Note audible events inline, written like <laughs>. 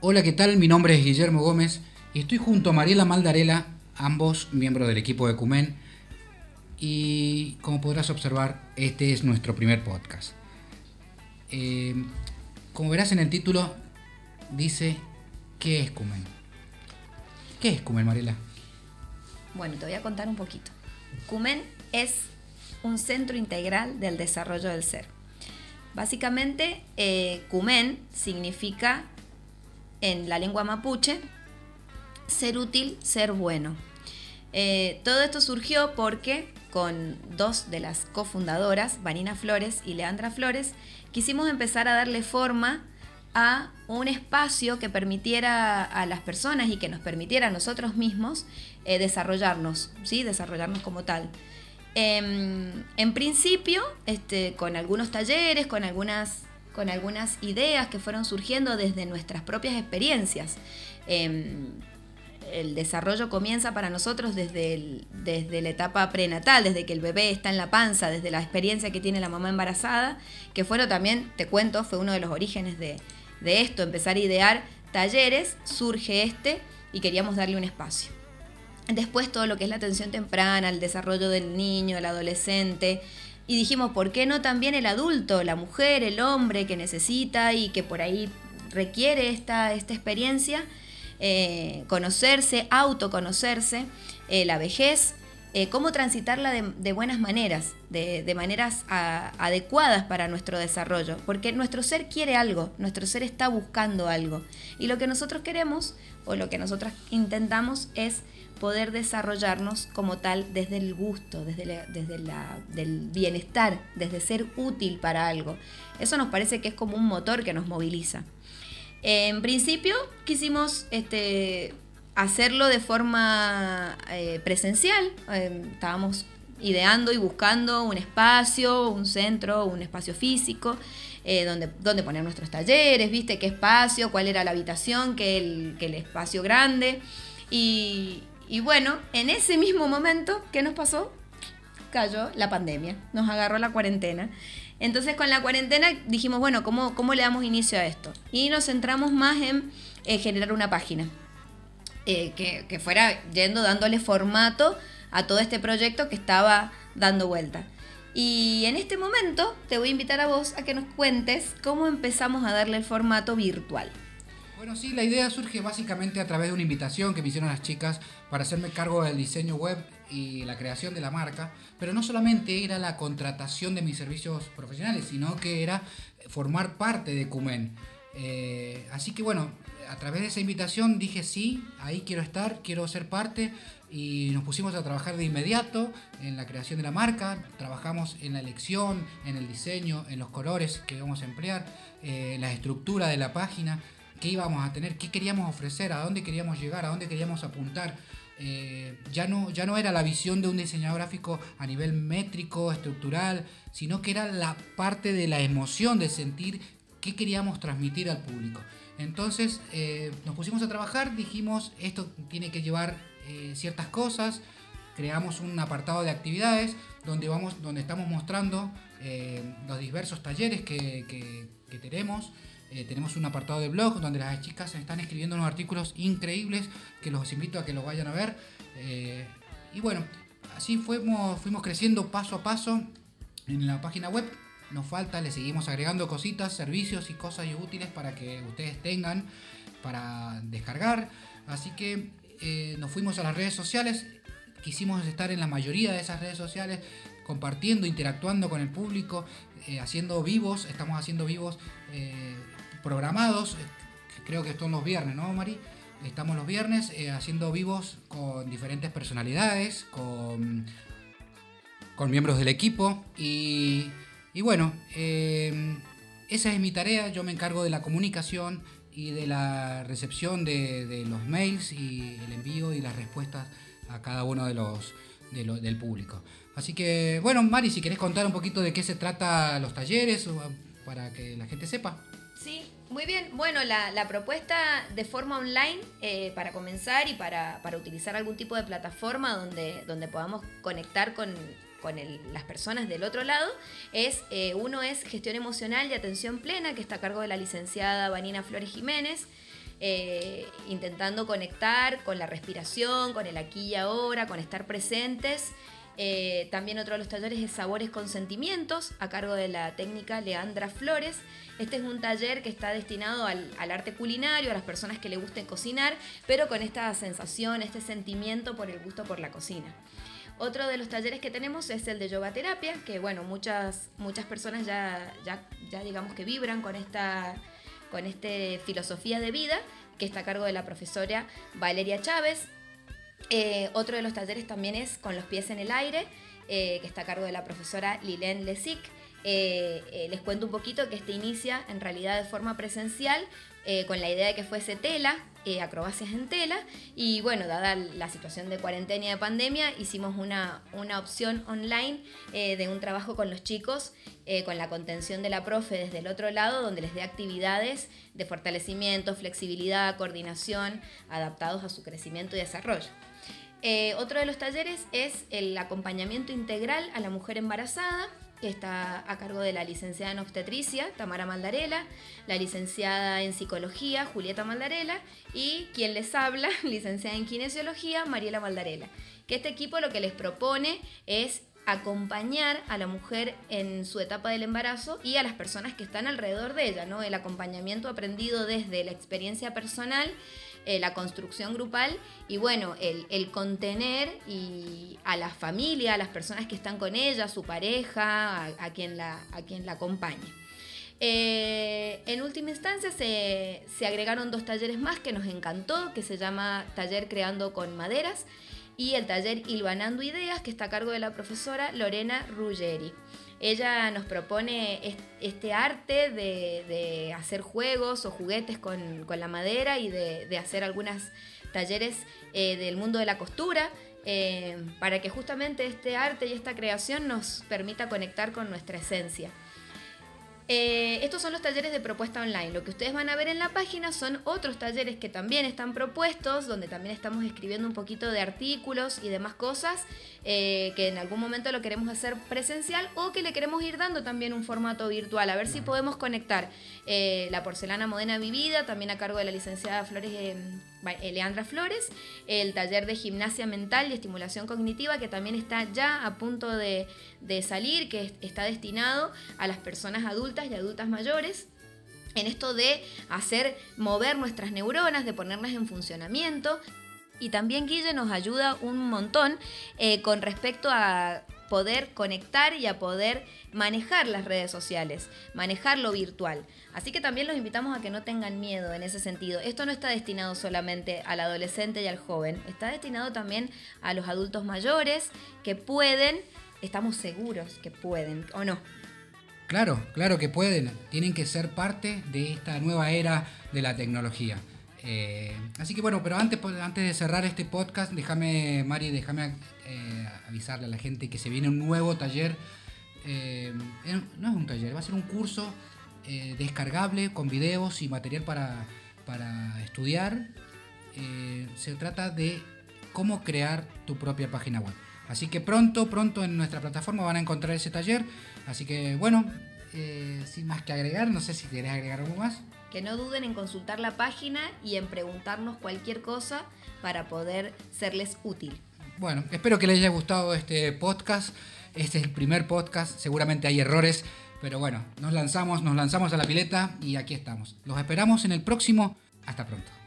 Hola, ¿qué tal? Mi nombre es Guillermo Gómez y estoy junto a Mariela Maldarela, ambos miembros del equipo de Cumen. Y como podrás observar, este es nuestro primer podcast. Eh, como verás en el título, dice ¿qué es Cumen? ¿Qué es Cumen, Mariela? Bueno, te voy a contar un poquito. Cumen es un centro integral del desarrollo del ser. Básicamente, eh, Cumen significa en la lengua mapuche ser útil, ser bueno. Eh, todo esto surgió porque con dos de las cofundadoras, Vanina Flores y Leandra Flores, quisimos empezar a darle forma a un espacio que permitiera a las personas y que nos permitiera a nosotros mismos eh, desarrollarnos, ¿sí? desarrollarnos como tal. Em, en principio, este, con algunos talleres, con algunas, con algunas ideas que fueron surgiendo desde nuestras propias experiencias. Em, el desarrollo comienza para nosotros desde, desde la etapa prenatal, desde que el bebé está en la panza, desde la experiencia que tiene la mamá embarazada, que fueron también, te cuento, fue uno de los orígenes de, de esto, empezar a idear talleres, surge este y queríamos darle un espacio. Después todo lo que es la atención temprana, el desarrollo del niño, el adolescente. Y dijimos, ¿por qué no también el adulto, la mujer, el hombre que necesita y que por ahí requiere esta, esta experiencia? Eh, conocerse, autoconocerse, eh, la vejez, eh, cómo transitarla de, buenas maneras, de, maneras adecuadas para nuestro desarrollo, porque nuestro ser quiere algo, nuestro ser está buscando algo. Y lo que nosotros queremos, o lo que nosotros intentamos, es poder desarrollarnos como tal desde el gusto, desde, desde la, del bienestar, desde ser útil para algo. Eso nos parece que es como un motor que nos moviliza. En principio quisimos este, hacerlo de forma eh, presencial. Eh, estábamos ideando y buscando un espacio, un centro, un espacio físico, eh, donde, donde poner nuestros talleres, viste qué espacio, cuál era la habitación, qué el, el espacio grande. Y, y bueno, en ese mismo momento, ¿qué nos pasó? Cayó la pandemia, nos agarró la cuarentena. Entonces con la cuarentena dijimos, bueno, ¿cómo, cómo le damos inicio a esto? Y nos centramos más en generar una página. Eh, que, fuera yendo dándole formato a todo este proyecto que estaba dando vuelta. Y en este momento te voy a invitar a vos a que nos cuentes cómo empezamos a darle el formato virtual. Bueno, sí, la idea surge básicamente a través de una invitación que me hicieron las chicas para hacerme cargo del diseño web y la creación de la marca, pero no solamente era la contratación de mis servicios profesionales, sino que era formar parte de Cumen. Eh, así que bueno, a través de esa invitación dije sí, ahí quiero estar, quiero ser parte. Y nos pusimos a trabajar de inmediato en la creación de la marca, trabajamos en la elección, en el diseño, en los colores que íbamos a emplear, en eh, la estructura de la página, qué íbamos a tener, qué queríamos ofrecer, a dónde queríamos llegar, a dónde queríamos apuntar. Eh, ya, no, ya no era la visión de un diseñador gráfico a nivel métrico, estructural, sino que era la parte de la emoción de sentir qué queríamos transmitir al público. Entonces eh, nos pusimos a trabajar, dijimos, esto tiene que llevar eh, ciertas cosas, creamos un apartado de actividades donde, vamos, donde estamos mostrando eh, los diversos talleres que, tenemos. Tenemos un apartado de blog donde las chicas están escribiendo unos artículos increíbles que los invito a que los vayan a ver. y bueno, así fuimos, fuimos creciendo paso a paso en la página web nos falta, le seguimos agregando cositas, servicios y cosas útiles para que ustedes tengan para descargar. Así que eh, nos fuimos a las redes sociales, quisimos estar en la mayoría de esas redes sociales, compartiendo, interactuando con el público, eh, haciendo vivos, estamos haciendo vivos eh, programados, creo que son los viernes, ¿no, Mari? Estamos los viernes haciendo vivos con diferentes personalidades, con, con miembros del equipo y y bueno, eh, esa es mi tarea, yo me encargo de la comunicación y de la recepción de, los mails y el envío y las respuestas a cada uno de los, del público. Así que, bueno, Mari, si querés contar un poquito de qué se trata los talleres para que la gente sepa. Sí, muy bien. Bueno, la, propuesta de forma online eh, para comenzar y para, para, utilizar algún tipo de plataforma donde, donde podamos conectar con, con las personas del otro lado, es eh, uno es gestión emocional y atención plena, que está a cargo de la licenciada Vanina Flores Jiménez. eh, intentando conectar con la respiración, con el aquí y ahora, con estar presentes. Eh, también otro de los talleres es Sabores con Sentimientos, a cargo de la técnica Leandra Flores. Este es un taller que está destinado al, arte culinario, a las personas que le guste cocinar, pero con esta sensación, este sentimiento por el gusto por la cocina. Otro de los talleres que tenemos es el de yoga terapia, que bueno, muchas, muchas personas ya, ya, ya digamos que vibran con esta, con este filosofía de vida, que está a cargo de la profesora Valeria Chávez. Eh, otro de los talleres también es con los pies en el aire, eh, que está a cargo de la profesora Lilén Lesic. Eh, les cuento un poquito que este inicia en realidad de forma presencial, con la idea de que fuese tela, acrobacias en tela, y bueno, dada la situación de cuarentena y de pandemia, hicimos una, una opción online de un trabajo con los chicos, con la contención de la profe desde el otro lado, donde les dé actividades de fortalecimiento, flexibilidad, coordinación, adaptados a su crecimiento y desarrollo. Eh, otro de los talleres es el acompañamiento integral a la mujer embarazada, está a cargo de la licenciada en obstetricia, Tamara Maldarela, la licenciada en psicología, Julieta Maldarela, y quien les habla, <laughs> licenciada en kinesiología, Mariela Maldarela. Que este equipo lo que les propone es acompañar a la mujer en su etapa del embarazo y a las personas que están alrededor de ella, ¿no? El acompañamiento aprendido desde la experiencia personal eh, la construcción grupal y bueno, el, contener y a la familia, a las personas que están con ella, a su pareja, a, quien, la, a quien la acompañe. Eh, en última instancia se, se, agregaron dos talleres más que nos encantó, que se llama Taller Creando con Maderas y el taller Hilvanando Ideas, que está a cargo de la profesora Lorena Ruggeri. Ella nos propone este arte de, hacer juegos o juguetes con, la madera y de, hacer algunos talleres eh, del mundo de la costura. Eh, para que justamente este arte y esta creación nos permita conectar con nuestra esencia. Eh, estos son los talleres de propuesta online. Lo que ustedes van a ver en la página son otros talleres que también están propuestos, donde también estamos escribiendo un poquito de artículos y demás cosas, eh, que en algún momento lo queremos hacer presencial o que le queremos ir dando también un formato virtual, a ver si podemos conectar eh, la porcelana moderna vivida, también a cargo de la licenciada Flores. Leandra Flores, el taller de gimnasia mental y estimulación cognitiva que también está ya a punto de, salir, que está destinado a las personas adultas y adultas mayores en esto de hacer mover nuestras neuronas, de ponerlas en funcionamiento. Y también Guille nos ayuda un montón eh, con respecto a poder conectar y a poder manejar las redes sociales, manejar lo virtual. Así que también los invitamos a que no tengan miedo en ese sentido. Esto no está destinado solamente al adolescente y al joven, está destinado también a los adultos mayores que pueden, estamos seguros que pueden, ¿o no? Claro, claro que pueden. Tienen que ser parte de esta nueva era de la tecnología. Eh, así que bueno, pero antes, pues, antes de cerrar este podcast, déjame, Mari, déjame eh, avisarle a la gente que se viene un nuevo taller. Eh, no es un taller, va a ser un curso descargable con videos y material para, para estudiar. se trata de cómo crear tu propia página web. Así que pronto, pronto en nuestra plataforma van a encontrar ese taller. Así que bueno, sin más que agregar, no sé si querés agregar algo más que no duden en consultar la página y en preguntarnos cualquier cosa para poder serles útil. Bueno, espero que les haya gustado este podcast. Este es el primer podcast, seguramente hay errores, pero bueno, nos lanzamos, nos lanzamos a la pileta y aquí estamos. Los esperamos en el próximo. Hasta pronto.